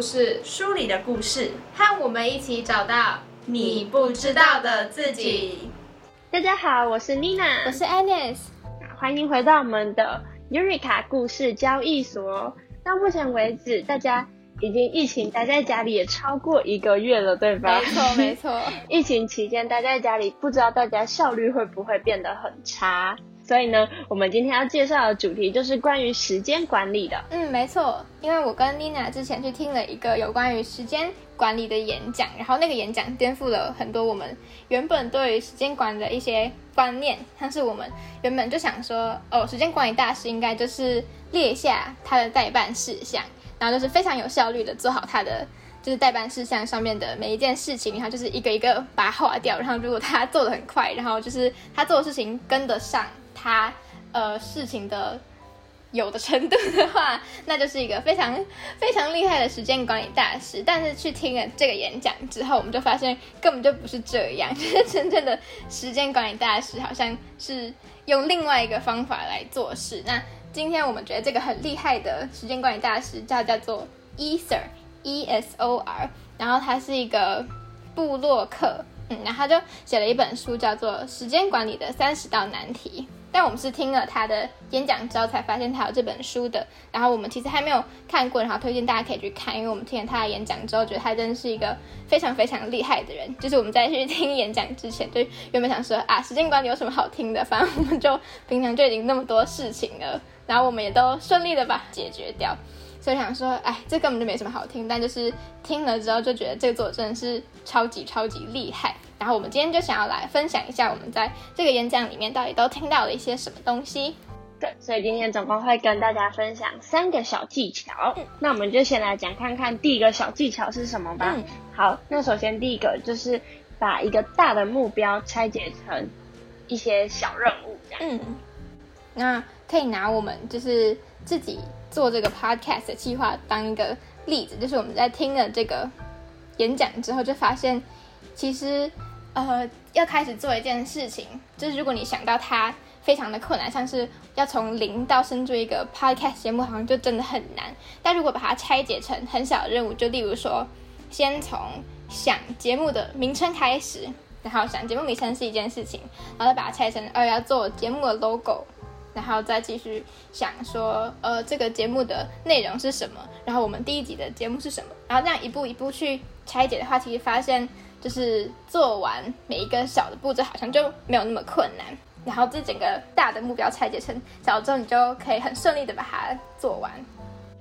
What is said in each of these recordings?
故事、书里的故事，和我们一起找到你不知道的自己。大家好，我是 Nina，我是 Alice，欢迎回到我们的 Eureka 故事交易所。到目前为止，大家已经疫情待在家里也超过一个月了，对吧？没错，没错。疫情期间待在家里，不知道大家效率会不会变得很差？所以呢，我们今天要介绍的主题就是关于时间管理的。嗯，没错，因为我跟 Nina 之前去听了一个有关于时间管理的演讲，然后那个演讲颠覆了很多我们原本对于时间管理的一些观念。像是我们原本就想说，哦，时间管理大师应该就是列下他的代办事项，然后就是非常有效率的做好他的就是代办事项上面的每一件事情，然后就是一个一个把它划掉。然后如果他做的很快，然后就是他做的事情跟得上。他呃事情的有的程度的话，那就是一个非常非常厉害的时间管理大师。但是去听了这个演讲之后，我们就发现根本就不是这样。就是真正的时间管理大师，好像是用另外一个方法来做事。那今天我们觉得这个很厉害的时间管理大师叫叫做 Ether E S O R，然后他是一个布洛克，嗯，然后他就写了一本书叫做《时间管理的三十道难题》。但我们是听了他的演讲之后才发现他有这本书的，然后我们其实还没有看过，然后推荐大家可以去看，因为我们听了他的演讲之后，觉得他真的是一个非常非常厉害的人。就是我们在去听演讲之前，就原本想说啊，时间管理有什么好听的？反正我们就平常就已经那么多事情了，然后我们也都顺利的把解决掉，所以想说，哎，这根本就没什么好听。但就是听了之后，就觉得这个作者真的是超级超级厉害。然后我们今天就想要来分享一下我们在这个演讲里面到底都听到了一些什么东西。对，所以今天总共会跟大家分享三个小技巧。嗯那我们就先来讲看看第一个小技巧是什么吧。嗯好，那首先第一个就是把一个大的目标拆解成一些小任务，这样。嗯，那可以拿我们就是自己做这个 podcast 的计划当一个例子，就是我们在听了这个演讲之后，就发现其实。呃，要开始做一件事情，就是如果你想到它非常的困难，像是要从零到生出一个 podcast 节目，好像就真的很难。但如果把它拆解成很小的任务，就例如说，先从想节目的名称开始，然后想节目名称是一件事情，然后再把它拆成，呃，要做节目的 logo，然后再继续想说，呃，这个节目的内容是什么，然后我们第一集的节目是什么，然后这样一步一步去拆解的话，其实发现。就是做完每一个小的步骤，好像就没有那么困难。然后这整个大的目标拆解成小之后，你就可以很顺利的把它做完。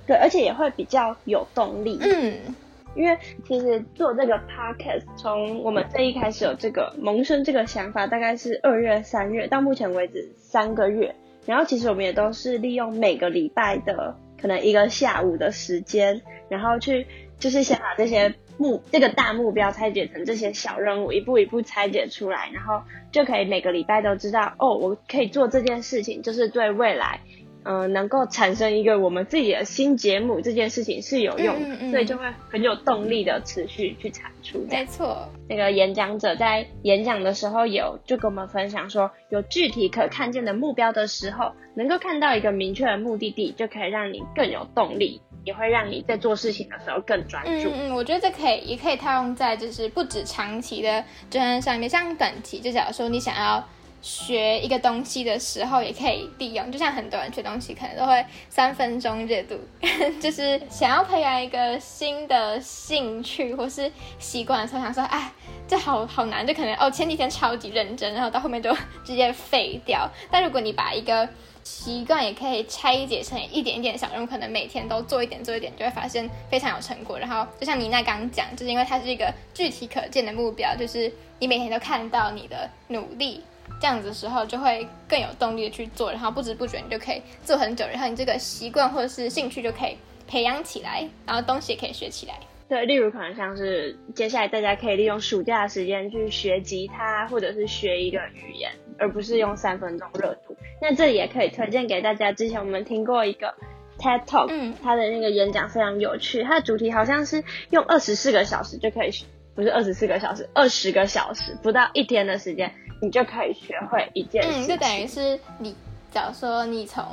对，而且也会比较有动力。嗯，因为其实做这个 podcast，从我们这一开始有这个萌生这个想法，大概是二月、三月，到目前为止三个月。然后其实我们也都是利用每个礼拜的可能一个下午的时间，然后去就是先把这些。目这个大目标拆解成这些小任务，一步一步拆解出来，然后就可以每个礼拜都知道哦，我可以做这件事情，就是对未来，嗯，能够产生一个我们自己的新节目这件事情是有用的，所以就会很有动力的持续去产出。没错，那个演讲者在演讲的时候有就跟我们分享说，有具体可看见的目标的时候，能够看到一个明确的目的地，就可以让你更有动力。也会让你在做事情的时候更专注。嗯嗯，我觉得这可以，也可以套用在就是不止长期的专案上面，像短期，就假如说你想要学一个东西的时候，也可以利用。就像很多人学东西可能都会三分钟热度，就是想要培养一个新的兴趣或是习惯的时候，想说，哎，这好好难，就可能哦前几天超级认真，然后到后面就直接废掉。但如果你把一个习惯也可以拆解成一点一点小任务，可能每天都做一点做一点，就会发现非常有成果。然后就像妮娜刚讲，就是因为它是一个具体可见的目标，就是你每天都看到你的努力，这样子的时候就会更有动力的去做，然后不知不觉你就可以做很久，然后你这个习惯或者是兴趣就可以培养起来，然后东西也可以学起来。对，例如可能像是接下来大家可以利用暑假的时间去学吉他，或者是学一个语言，而不是用三分钟热度。那这里也可以推荐给大家，之前我们听过一个 TED Talk，嗯，他的那个演讲非常有趣，他的主题好像是用二十四个小时就可以，不是二十四个小时，二十个小时，不到一天的时间，你就可以学会一件事。嗯，就等于是你假如说你从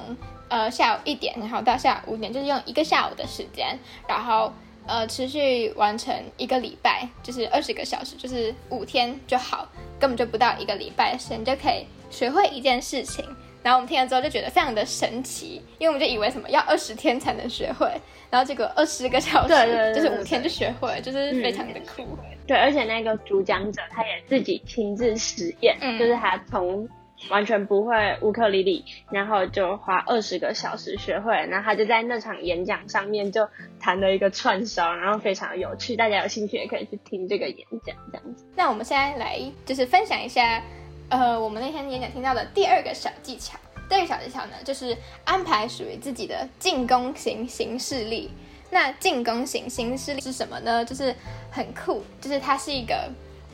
呃下午一点，然后到下午五点，就是用一个下午的时间，然后呃持续完成一个礼拜，就是二十个小时，就是五天就好，根本就不到一个礼拜的时间就可以学会一件事情。然后我们听了之后就觉得非常的神奇，因为我们就以为什么要二十天才能学会，然后结果二十个小时就是五天就学会，就是非常的酷。对，而且那个主讲者他也自己亲自实验，就是他从完全不会乌克丽丽，然后就花二十个小时学会，然后他就在那场演讲上面就弹了一个串烧，然后非常有趣，大家有兴趣也可以去听这个演讲这样子。那我们现在来就是分享一下。呃，我们那天演讲听到的第二个小技巧，第二个小技巧呢，就是安排属于自己的进攻型行事力。那进攻型行事力是什么呢？就是很酷，就是它是一个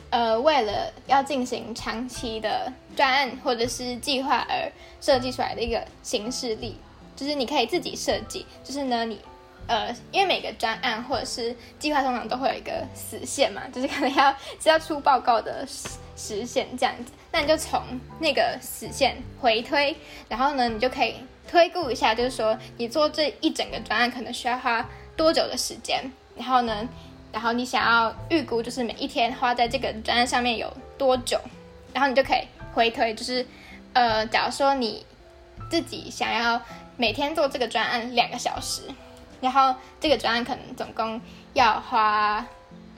呃，为了要进行长期的专案或者是计划而设计出来的一个行事力。就是你可以自己设计，就是呢，你呃，因为每个专案或者是计划通常都会有一个死线嘛，就是可能要是要出报告的。实现这样子，那你就从那个死线回推，然后呢，你就可以推估一下，就是说你做这一整个专案可能需要花多久的时间，然后呢，然后你想要预估就是每一天花在这个专案上面有多久，然后你就可以回推，就是呃，假如说你自己想要每天做这个专案两个小时，然后这个专案可能总共要花。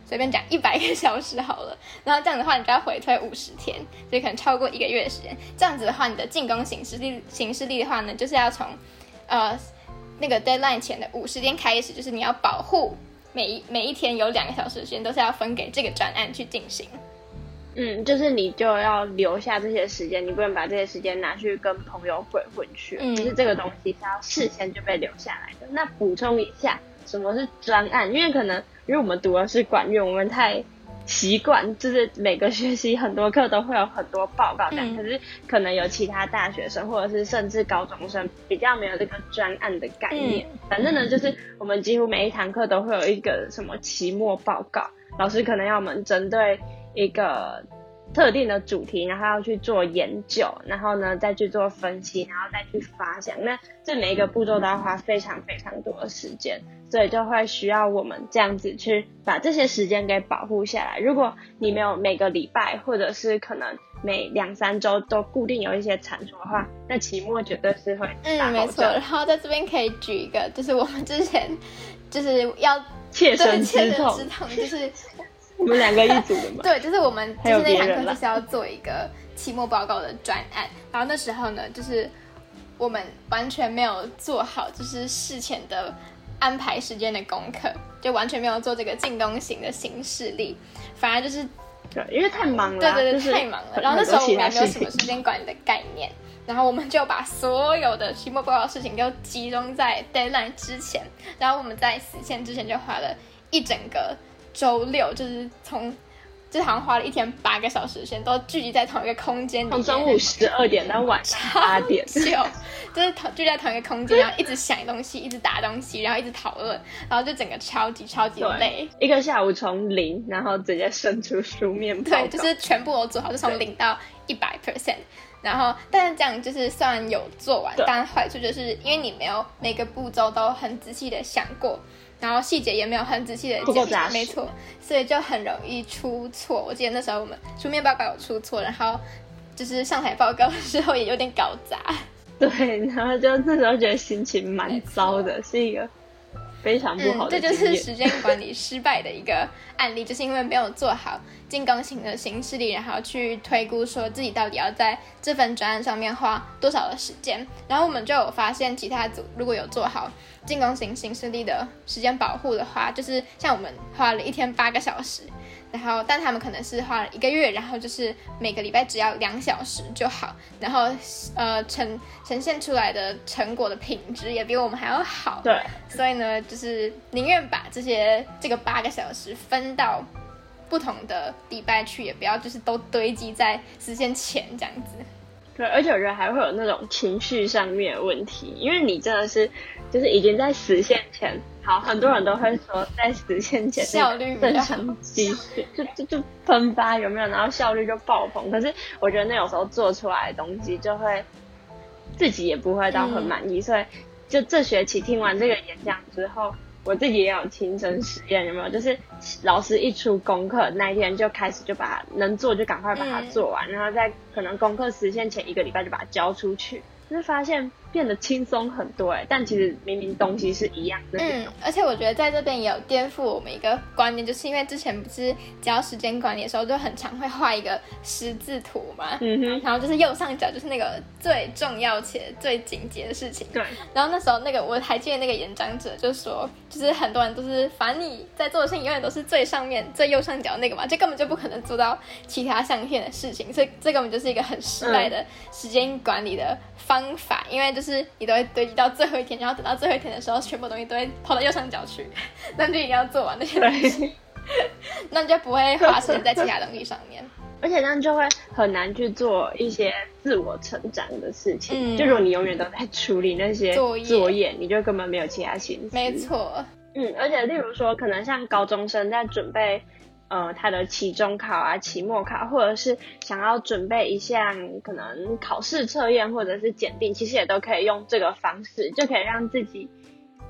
随便讲一百个小时好了，然后这样的话，你就要回推五十天，所以可能超过一个月的时间。这样子的话，你的进攻形式力形式力的话呢，就是要从呃那个 deadline 前的五十天开始，就是你要保护每一每一天有两个小时的时间都是要分给这个专案去进行。嗯，就是你就要留下这些时间，你不能把这些时间拿去跟朋友鬼混去。嗯，就是这个东西是要事先就被留下来的。那补充一下，什么是专案？因为可能。因为我们读的是管院，我们太习惯，就是每个学期很多课都会有很多报告单。可是可能有其他大学生，或者是甚至高中生比较没有这个专案的概念。反正呢，就是我们几乎每一堂课都会有一个什么期末报告，老师可能要我们针对一个。特定的主题，然后要去做研究，然后呢再去做分析，然后再去发想。那这每一个步骤都要花非常非常多的时间，所以就会需要我们这样子去把这些时间给保护下来。如果你没有每个礼拜，或者是可能每两三周都固定有一些产出的话，那期末绝对是会嗯，没错。然后在这边可以举一个，就是我们之前就是要切身之痛，就是。我们两个一组的嘛？对，就是我们就是那堂课就是要做一个期末报告的专案，然后那时候呢，就是我们完全没有做好，就是事前的安排时间的功课，就完全没有做这个进攻型的形式力，反而就是对，因为太忙了，对对对，太忙了。然后那时候我们也没有什么时间管理的概念，然后我们就把所有的期末报告的事情都集中在 deadline 之前，然后我们在死线之前就花了一整个。周六就是从，就好像花了一天八个小时时间，都聚集在同一个空间里从中午十二点到晚上八点，就就是同聚在同一个空间，然后一直想东西，一直打东西，然后一直讨论，然后就整个超级超级累。一个下午从零，然后直接生出书面对，就是全部都做好，就从零到一百 percent。然后，但是这样就是虽然有做完，但坏处就是因为你没有每个步骤都很仔细的想过。然后细节也没有很仔细的讲，没错，所以就很容易出错。我记得那时候我们书面报告有出错，然后就是上台报告的时候也有点搞砸。对，然后就那时候觉得心情蛮糟的，是一个非常不好的。这就是时间管理失败的一个案例，就是因为没有做好进攻型的形式力，然后去推估说自己到底要在这份专案上面花多少的时间。然后我们就有发现，其他组如果有做好。进攻型行事力的时间保护的话，就是像我们花了一天八个小时，然后但他们可能是花了一个月，然后就是每个礼拜只要两小时就好，然后呃呈呈现出来的成果的品质也比我们还要好。对，所以呢，就是宁愿把这些这个八个小时分到不同的礼拜去，也不要就是都堆积在实现前这样子。对，而且我觉得还会有那种情绪上面的问题，因为你真的是。就是已经在实现前，好，很多人都会说在实现前效率正常积蓄就就就喷发有没有？然后效率就爆棚。可是我觉得那有时候做出来的东西就会自己也不会到很满意，所以就这学期听完这个演讲之后，我自己也有亲身实验，有没有？就是老师一出功课那一天就开始就把它能做就赶快把它做完，然后在可能功课实现前一个礼拜就把它交出去，就是发现。变得轻松很多哎，但其实明明东西是一样的。嗯，而且我觉得在这边也有颠覆我们一个观念，就是因为之前不是教时间管理的时候，就很常会画一个十字图嘛。嗯哼。然后就是右上角就是那个最重要且最紧急的事情。对。然后那时候那个我还记得那个演讲者就说，就是很多人都是反正你在做的事情永远都是最上面最右上角那个嘛，这根本就不可能做到其他象限的事情，所以这根本就是一个很失败的时间管理的方法，因为就是。是你都会堆积到最后一天，然后等到最后一天的时候，全部东西都会跑到右上角去，那就一定要做完那些东西，那你就不会花时间在其他东西上面，而且这样就会很难去做一些自我成长的事情。就如果你永远都在处理那些作业，你就根本没有其他心思。没错，嗯，而且例如说，可能像高中生在准备。呃，他的期中考啊、期末考，或者是想要准备一项可能考试测验或者是检定，其实也都可以用这个方式，就可以让自己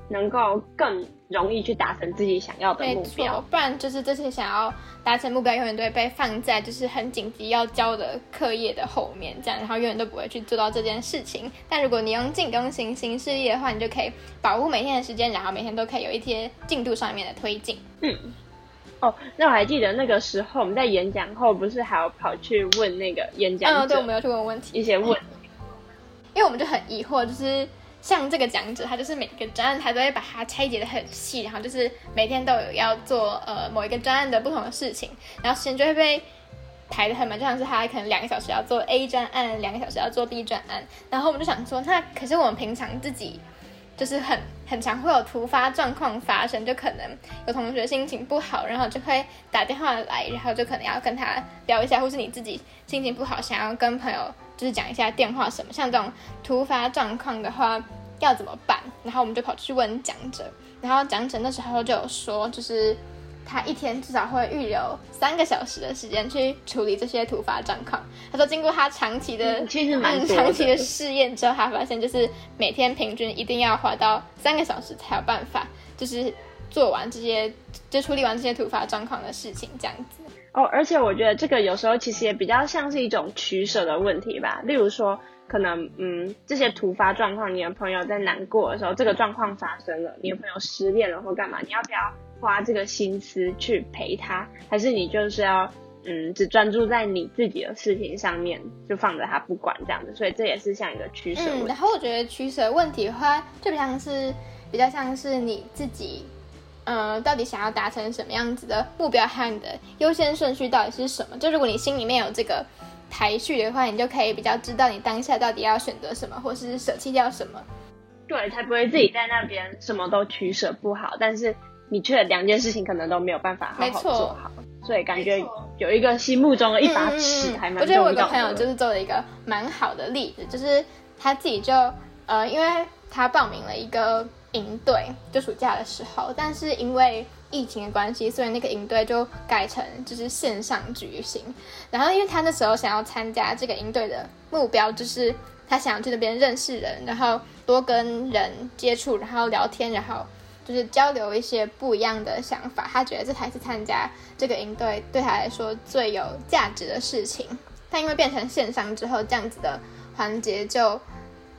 能够更容易去达成自己想要的目标。不然就是这些想要达成目标，永远都会被放在就是很紧急要交的课业的后面，这样，然后永远都不会去做到这件事情。但如果你用进攻型新事业的话，你就可以保护每天的时间，然后每天都可以有一些进度上面的推进。嗯。哦，那我还记得那个时候我们在演讲后，不是还要跑去问那个演讲者，对，我们要去问问题，一些问，因为我们就很疑惑，就是像这个讲者，他就是每个专案他都会把它拆解的很细，然后就是每天都有要做呃某一个专案的不同的事情，然后时间就会被排的很满，就像是他可能两个小时要做 A 专案，两个小时要做 B 专案，然后我们就想说，那可是我们平常自己。就是很很常会有突发状况发生，就可能有同学心情不好，然后就会打电话来，然后就可能要跟他聊一下，或是你自己心情不好，想要跟朋友就是讲一下电话什么，像这种突发状况的话要怎么办？然后我们就跑去问讲者，然后讲者那时候就有说，就是。他一天至少会预留三个小时的时间去处理这些突发状况。他说，经过他长期的、其实蛮 长期的试验之后，他发现就是每天平均一定要花到三个小时才有办法，就是做完这些，就处理完这些突发状况的事情，这样子。哦，而且我觉得这个有时候其实也比较像是一种取舍的问题吧。例如说，可能嗯，这些突发状况，你的朋友在难过的时候，这个状况发生了，你的朋友失恋了或干嘛，你要不要？花这个心思去陪他，还是你就是要嗯，只专注在你自己的事情上面，就放着他不管这样子，所以这也是像一个取舍。嗯，然后我觉得取舍问题的话，就比较是比较像是你自己，呃，到底想要达成什么样子的目标和你的优先顺序到底是什么？就如果你心里面有这个排序的话，你就可以比较知道你当下到底要选择什么，或是舍弃掉什么。对，才不会自己在那边什么都取舍不好，但是。你却两件事情可能都没有办法好好做好，所以感觉有一个心目中的一把尺还蛮重要的。我觉得我个朋友就是做了一个蛮好的例子，就是他自己就呃，因为他报名了一个营队，就暑假的时候，但是因为疫情的关系，所以那个营队就改成就是线上举行。然后因为他那时候想要参加这个营队的目标，就是他想要去那边认识人，然后多跟人接触，然后聊天，然后。就是交流一些不一样的想法，他觉得这才是参加这个营队对他来说最有价值的事情。但因为变成线上之后，这样子的环节就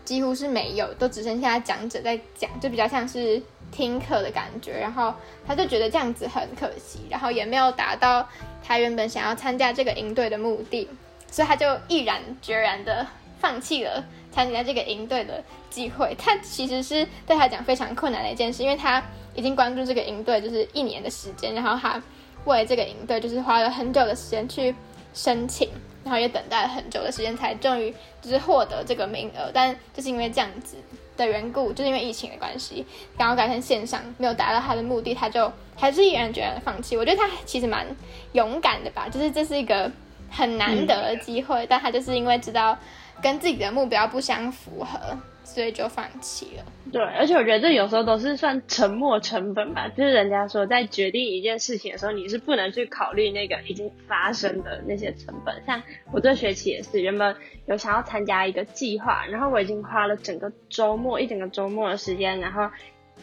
几乎是没有，都只剩下讲者在讲，就比较像是听课的感觉。然后他就觉得这样子很可惜，然后也没有达到他原本想要参加这个营队的目的，所以他就毅然决然的放弃了。参加这个营队的机会，他其实是对他讲非常困难的一件事，因为他已经关注这个营队就是一年的时间，然后他为这个营队就是花了很久的时间去申请，然后也等待了很久的时间才终于就是获得这个名额，但就是因为这样子的缘故，就是因为疫情的关系，然后改成线上，没有达到他的目的，他就还是毅然决然的放弃。我觉得他其实蛮勇敢的吧，就是这是一个很难得的机会，但他就是因为知道。跟自己的目标不相符合，所以就放弃了。对，而且我觉得这有时候都是算沉没成本吧，就是人家说在决定一件事情的时候，你是不能去考虑那个已经发生的那些成本。像我这学期也是，原本有想要参加一个计划，然后我已经花了整个周末一整个周末的时间，然后。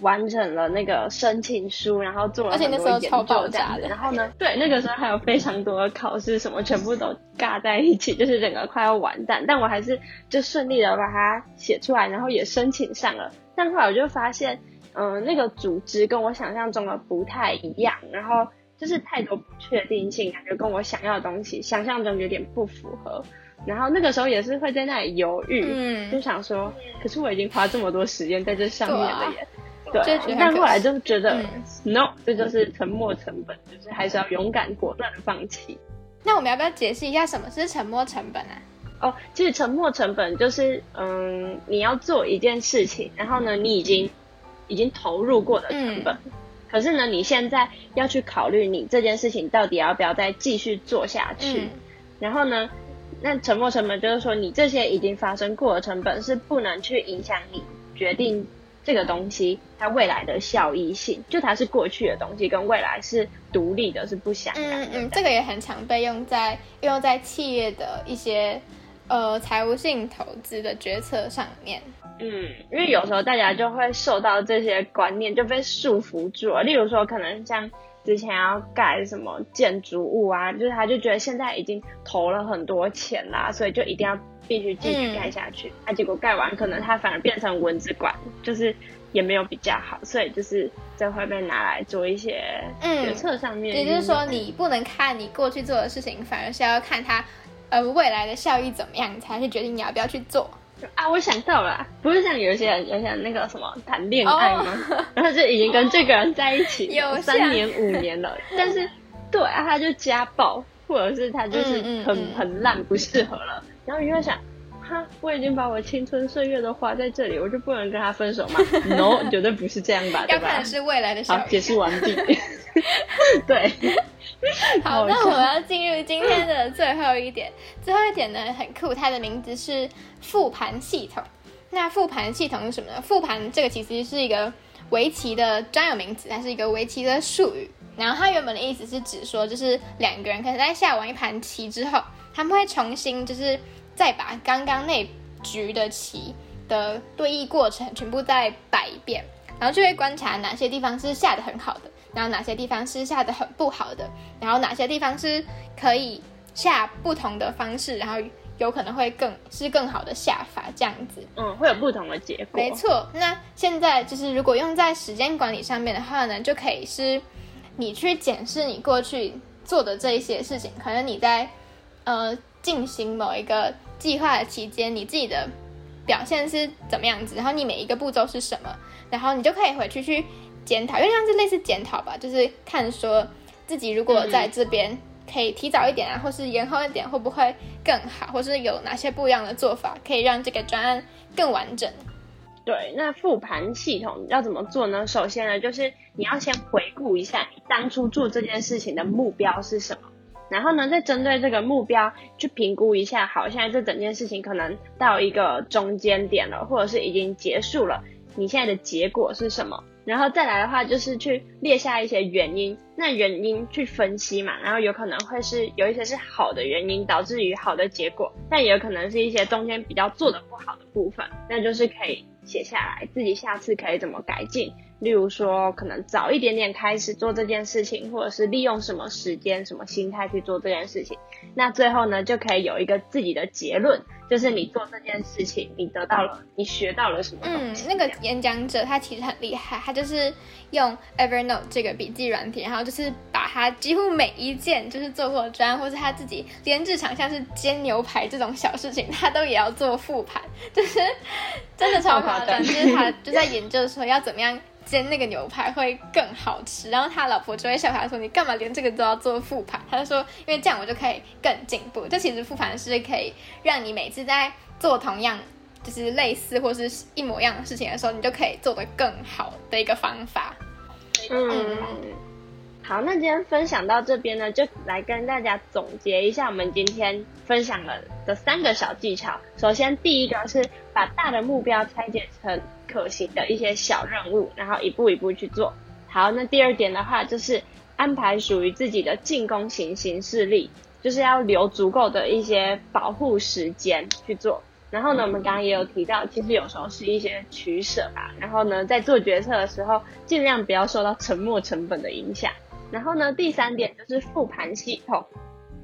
完成了那个申请书，然后做了很多研究这样子。然后呢，对，那个时候还有非常多的考试，什么全部都尬在一起，就是整个快要完蛋。但我还是就顺利的把它写出来，然后也申请上了。但后来我就发现，嗯，那个组织跟我想象中的不太一样，然后就是太多不确定性，感觉跟我想要的东西想象中有点不符合。然后那个时候也是会在那里犹豫，嗯就想说，可是我已经花这么多时间在这上面了耶。对，但后来就觉得，no，这就是沉默成本，就是还是要勇敢果断的放弃。那我们要不要解释一下什么是沉默成本啊？哦，其实沉默成本就是，嗯，你要做一件事情，然后呢，你已经已经投入过的成本，可是呢，你现在要去考虑你这件事情到底要不要再继续做下去。然后呢，那沉没成本就是说，你这些已经发生过的成本是不能去影响你决定。这个东西它未来的效益性，就它是过去的东西，跟未来是独立的，是不相干的。嗯嗯，这个也很常被用在运用在企业的一些呃财务性投资的决策上面。嗯，因为有时候大家就会受到这些观念就被束缚住了。例如说，可能像之前要盖什么建筑物啊，就是他就觉得现在已经投了很多钱啦，所以就一定要。必须继续盖下去，啊，结果盖完可能它反而变成蚊子馆，就是也没有比较好，所以就是这会被拿来做一些决策上面。也就是说，你不能看你过去做的事情，反而是要看它呃未来的效益怎么样，才去决定你要不要去做。啊，我想到了，不是像有些人，有些人那个什么谈恋爱吗？然后就已经跟这个人在一起 有三年五年了，但是对啊，他就家暴，或者是他就是很很烂，不适合了。然后你会想，哈，我已经把我青春岁月都花在这里，我就不能跟他分手吗？No，绝对不是这样吧？要看的是未来的好，解释完毕。对，好，那我们要进入今天的最后一点。最后一点呢，很酷，它的名字是复盘系统。那复盘系统是什么呢？复盘这个其实是一个围棋的专有名词，它是一个围棋的术语。然后它原本的意思是指说，就是两个人可能在下完一盘棋之后，他们会重新就是。再把刚刚那局的棋的对弈过程全部再摆一遍，然后就会观察哪些地方是下的很好的，然后哪些地方是下的很不好的，然后哪些地方是可以下不同的方式，然后有可能会更是更好的下法这样子。嗯，会有不同的结果。没错。那现在就是如果用在时间管理上面的话呢，就可以是你去检视你过去做的这一些事情，可能你在呃进行某一个。计划的期间，你自己的表现是怎么样子？然后你每一个步骤是什么？然后你就可以回去去检讨，因为像是类似检讨吧，就是看说自己如果在这边可以提早一点啊，或是延后一点，会不会更好？或是有哪些不一样的做法，可以让这个专案更完整？对，那复盘系统要怎么做呢？首先呢，就是你要先回顾一下你当初做这件事情的目标是什么。然后呢，再针对这个目标去评估一下，好，现在这整件事情可能到一个中间点了，或者是已经结束了，你现在的结果是什么？然后再来的话，就是去列下一些原因，那原因去分析嘛，然后有可能会是有一些是好的原因导致于好的结果，但也有可能是一些中间比较做的不好的部分，那就是可以写下来，自己下次可以怎么改进。例如说，可能早一点点开始做这件事情，或者是利用什么时间、什么心态去做这件事情，那最后呢，就可以有一个自己的结论，就是你做这件事情，你得到了，你学到了什么东西。嗯，那个演讲者他其实很厉害，他就是用 Evernote 这个笔记软体，然后就是把他几乎每一件就是做过专，或是他自己连日常像是煎牛排这种小事情，他都也要做复盘，就是真的超夸张，就是他就在研究说要怎么样。煎那个牛排会更好吃，然后他老婆就会笑他说：“你干嘛连这个都要做复盘？”他就说：“因为这样我就可以更进步。”这其实复盘是可以让你每次在做同样就是类似或是一模一样的事情的时候，你就可以做得更好的一个方法。嗯，好，那今天分享到这边呢，就来跟大家总结一下我们今天分享了的三个小技巧。首先，第一个是把大的目标拆解成可行的一些小任务，然后一步一步去做。好，那第二点的话，就是安排属于自己的进攻型行事力，就是要留足够的一些保护时间去做。然后呢，我们刚刚也有提到，其实有时候是一些取舍吧。然后呢，在做决策的时候，尽量不要受到沉没成本的影响。然后呢，第三点就是复盘系统。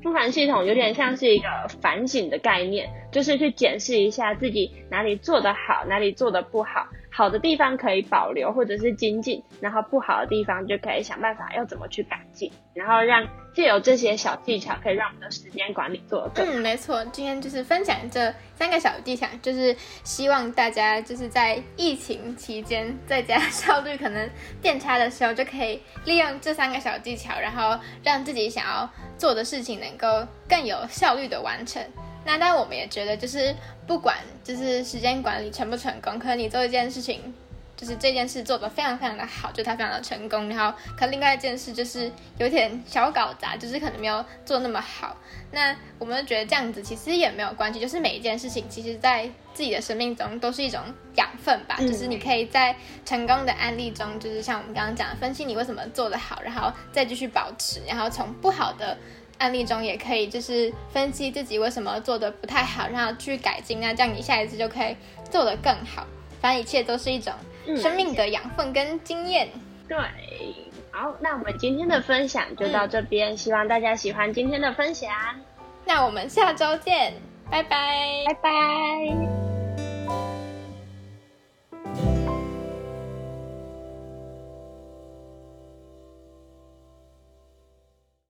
复盘系统有点像是一个反省的概念，就是去检视一下自己哪里做得好，哪里做得不好。好的地方可以保留或者是精进，然后不好的地方就可以想办法要怎么去改进，然后让借由这些小技巧，可以让我们的时间管理做得更。嗯，没错，今天就是分享这三个小技巧，就是希望大家就是在疫情期间在家 效率可能变差的时候，就可以利用这三个小技巧，然后让自己想要做的事情能够更有效率的完成。那但我们也觉得，就是不管就是时间管理成不成功，可能你做一件事情，就是这件事做得非常非常的好，就它非常的成功。然后可能另外一件事就是有点小搞砸，就是可能没有做那么好。那我们觉得这样子其实也没有关系，就是每一件事情，其实在自己的生命中都是一种养分吧。就是你可以在成功的案例中，就是像我们刚刚讲的，分析你为什么做得好，然后再继续保持，然后从不好的。案例中也可以，就是分析自己为什么做的不太好，然后去改进，那这样你下一次就可以做得更好。反正一切都是一种生命的养分跟经验。对，好，那我们今天的分享就到这边，希望大家喜欢今天的分享。那我们下周见，拜拜，拜拜。